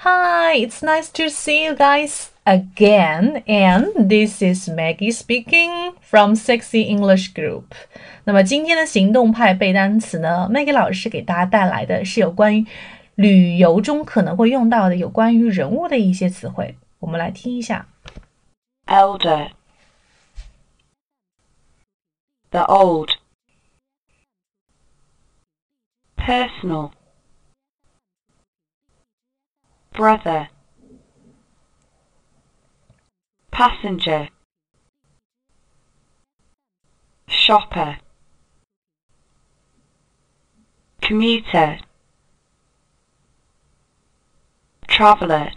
Hi, it's nice to see you guys again. And this is Maggie speaking from Sexy English Group. 那么今天的行动派背单词呢，Maggie 老师给大家带来的是有关于旅游中可能会用到的有关于人物的一些词汇。我们来听一下。elder, the old, personal, brother, passenger, shopper, commuter, traveller,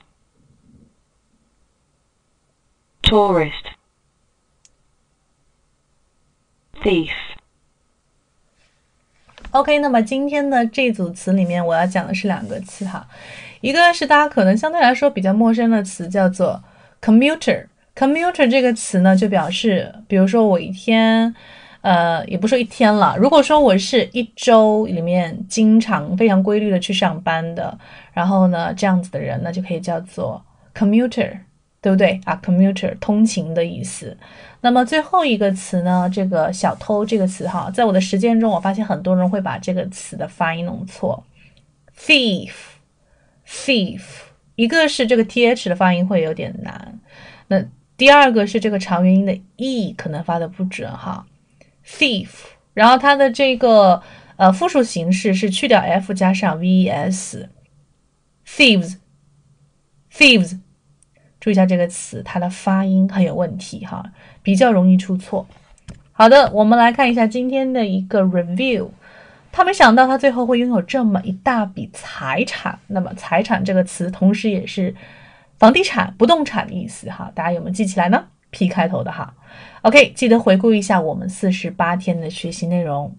tourist, thief. OK，那么今天的这组词里面，我要讲的是两个词哈，一个是大家可能相对来说比较陌生的词，叫做 commuter。commuter 这个词呢，就表示，比如说我一天，呃，也不说一天了，如果说我是一周里面经常非常规律的去上班的，然后呢，这样子的人呢，就可以叫做 commuter。对不对啊？commuter 通勤的意思。那么最后一个词呢？这个小偷这个词哈，在我的实践中，我发现很多人会把这个词的发音弄错。thief，thief，一个是这个 th 的发音会有点难，那第二个是这个长元音的 e 可能发的不准哈。thief，然后它的这个呃复数形式是去掉 f 加上 ves，thieves，thieves。注意一下这个词，它的发音很有问题哈，比较容易出错。好的，我们来看一下今天的一个 review。他没想到他最后会拥有这么一大笔财产。那么财产这个词，同时也是房地产、不动产的意思哈。大家有没有记起来呢？P 开头的哈。OK，记得回顾一下我们四十八天的学习内容。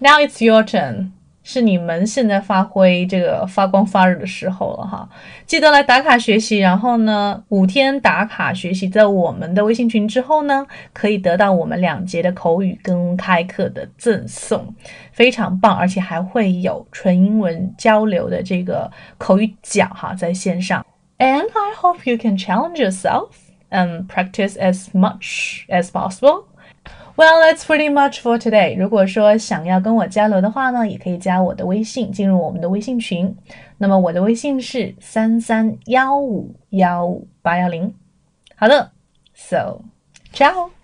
Now it's your turn. 是你们现在发挥这个发光发热的时候了哈！记得来打卡学习，然后呢，五天打卡学习，在我们的微信群之后呢，可以得到我们两节的口语跟开课的赠送，非常棒，而且还会有纯英文交流的这个口语角哈，在线上。And I hope you can challenge yourself and practice as much as possible. Well, that's pretty much for today. 如果说想要跟我交流的话呢，也可以加我的微信，进入我们的微信群。那么我的微信是三三幺五幺五八幺零。好的，So，ciao。